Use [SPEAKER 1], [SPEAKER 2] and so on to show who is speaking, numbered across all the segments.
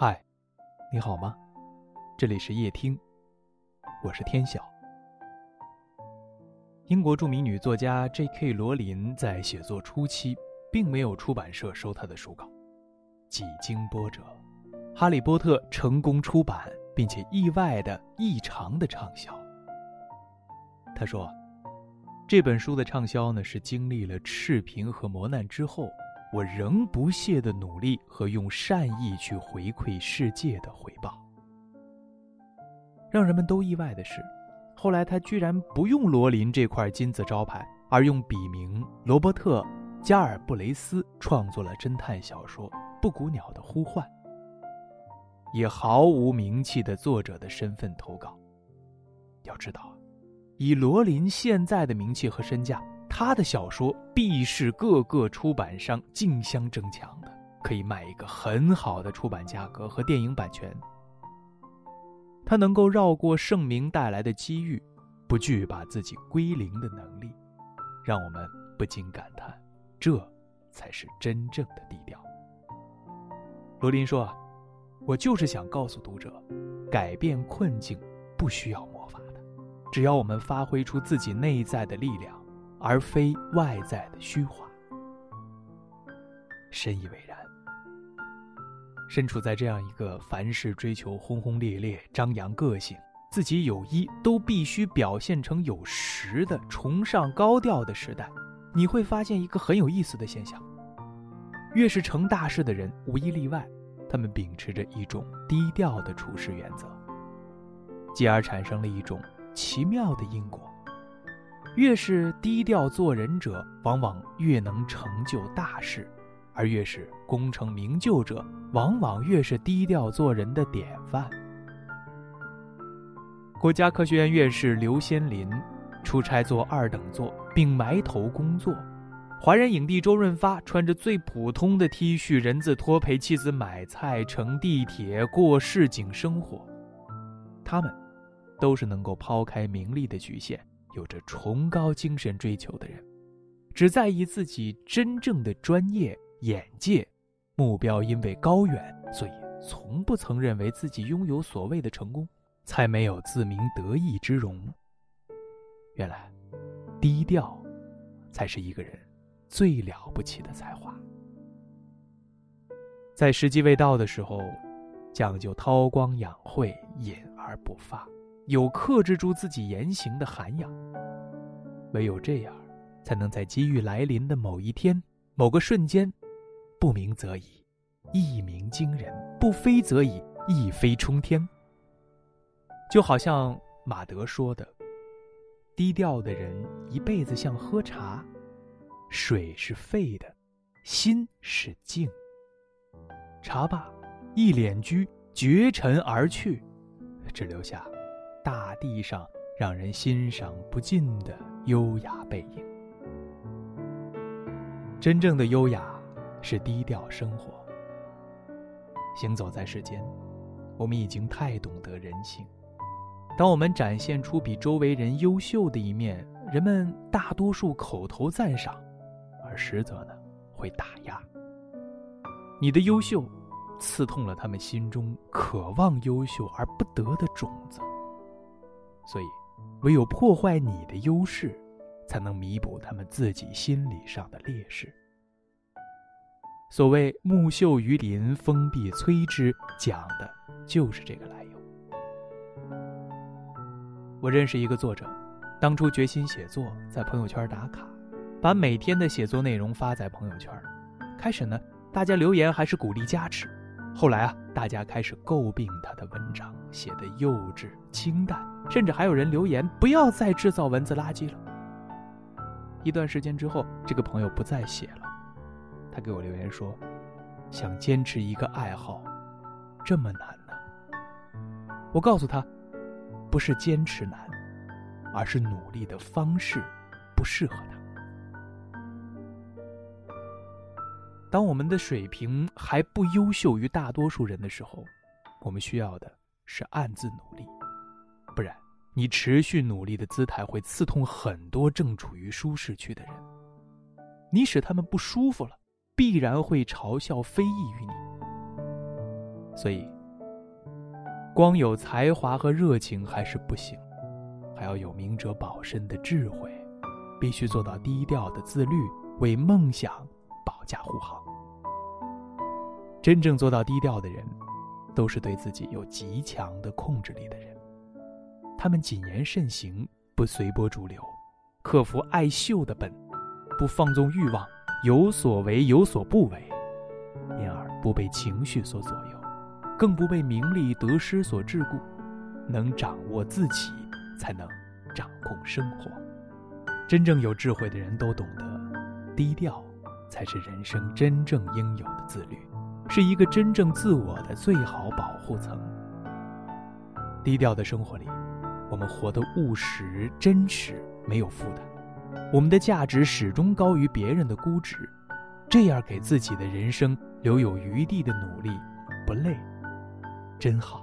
[SPEAKER 1] 嗨，你好吗？这里是夜听，我是天晓。英国著名女作家 J.K. 罗琳在写作初期，并没有出版社收她的书稿，几经波折，《哈利波特》成功出版，并且意外的异常的畅销。她说，这本书的畅销呢，是经历了赤贫和磨难之后。我仍不懈的努力和用善意去回馈世界的回报。让人们都意外的是，后来他居然不用罗琳这块金字招牌，而用笔名罗伯特·加尔布雷斯创作了侦探小说《布谷鸟的呼唤》，以毫无名气的作者的身份投稿。要知道，以罗琳现在的名气和身价。他的小说必是各个出版商竞相争抢的，可以卖一个很好的出版价格和电影版权。他能够绕过盛名带来的机遇，不惧把自己归零的能力，让我们不禁感叹：这才是真正的低调。罗琳说：“我就是想告诉读者，改变困境不需要魔法的，只要我们发挥出自己内在的力量。”而非外在的虚华，深以为然。身处在这样一个凡事追求轰轰烈烈、张扬个性、自己有一都必须表现成有十的崇尚高调的时代，你会发现一个很有意思的现象：越是成大事的人，无一例外，他们秉持着一种低调的处事原则，继而产生了一种奇妙的因果。越是低调做人者，往往越能成就大事；而越是功成名就者，往往越是低调做人的典范。国家科学院院士刘先林出差坐二等座，并埋头工作；华人影帝周润发穿着最普通的 T 恤人字拖陪妻子买菜、乘地铁、过市井生活。他们，都是能够抛开名利的局限。有着崇高精神追求的人，只在意自己真正的专业眼界，目标因为高远，所以从不曾认为自己拥有所谓的成功，才没有自鸣得意之容。原来，低调，才是一个人最了不起的才华。在时机未到的时候，讲究韬光养晦，隐而不发。有克制住自己言行的涵养，唯有这样，才能在机遇来临的某一天、某个瞬间，不鸣则已，一鸣惊人；不飞则已，一飞冲天。就好像马德说的：“低调的人一辈子像喝茶，水是沸的，心是静。茶罢，一脸居，绝尘而去，只留下。”大地上让人欣赏不尽的优雅背影。真正的优雅是低调生活。行走在世间，我们已经太懂得人性。当我们展现出比周围人优秀的一面，人们大多数口头赞赏，而实则呢会打压。你的优秀，刺痛了他们心中渴望优秀而不得的种子。所以，唯有破坏你的优势，才能弥补他们自己心理上的劣势。所谓“木秀于林，风必摧之”，讲的就是这个来由。我认识一个作者，当初决心写作，在朋友圈打卡，把每天的写作内容发在朋友圈。开始呢，大家留言还是鼓励加持，后来啊，大家开始诟病他的文章写的幼稚清淡。甚至还有人留言：“不要再制造文字垃圾了。”一段时间之后，这个朋友不再写了。他给我留言说：“想坚持一个爱好，这么难呢？”我告诉他：“不是坚持难，而是努力的方式不适合他。当我们的水平还不优秀于大多数人的时候，我们需要的是暗自努力。”不然，你持续努力的姿态会刺痛很多正处于舒适区的人。你使他们不舒服了，必然会嘲笑非议于你。所以，光有才华和热情还是不行，还要有明哲保身的智慧，必须做到低调的自律，为梦想驾护航。真正做到低调的人，都是对自己有极强的控制力的人。他们谨言慎行，不随波逐流，克服爱秀的本，不放纵欲望，有所为有所不为，因而不被情绪所左右，更不被名利得失所桎梏。能掌握自己，才能掌控生活。真正有智慧的人都懂得，低调才是人生真正应有的自律。是一个真正自我的最好保护层。低调的生活里，我们活得务实、真实，没有负担。我们的价值始终高于别人的估值，这样给自己的人生留有余地的努力，不累，真好。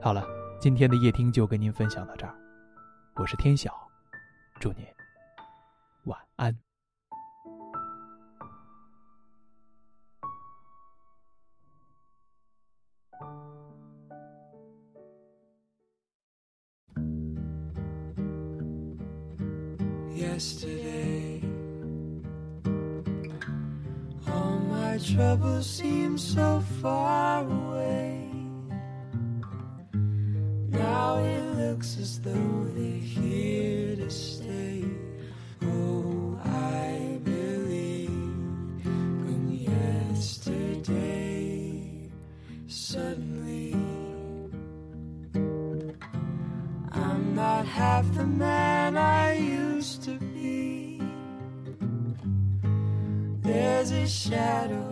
[SPEAKER 1] 好了，今天的夜听就跟您分享到这儿，我是天晓，祝您晚安。
[SPEAKER 2] yesterday. All my troubles seem so far away. Now it looks as though they're here to stay. Half the man I used to be. There's a shadow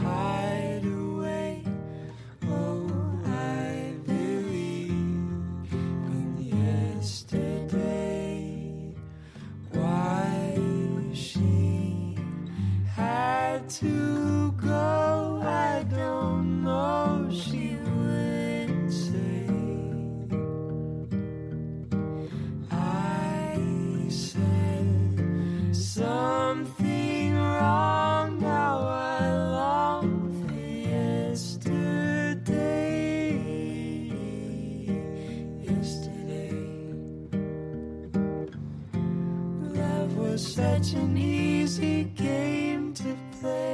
[SPEAKER 2] was such an easy game to play.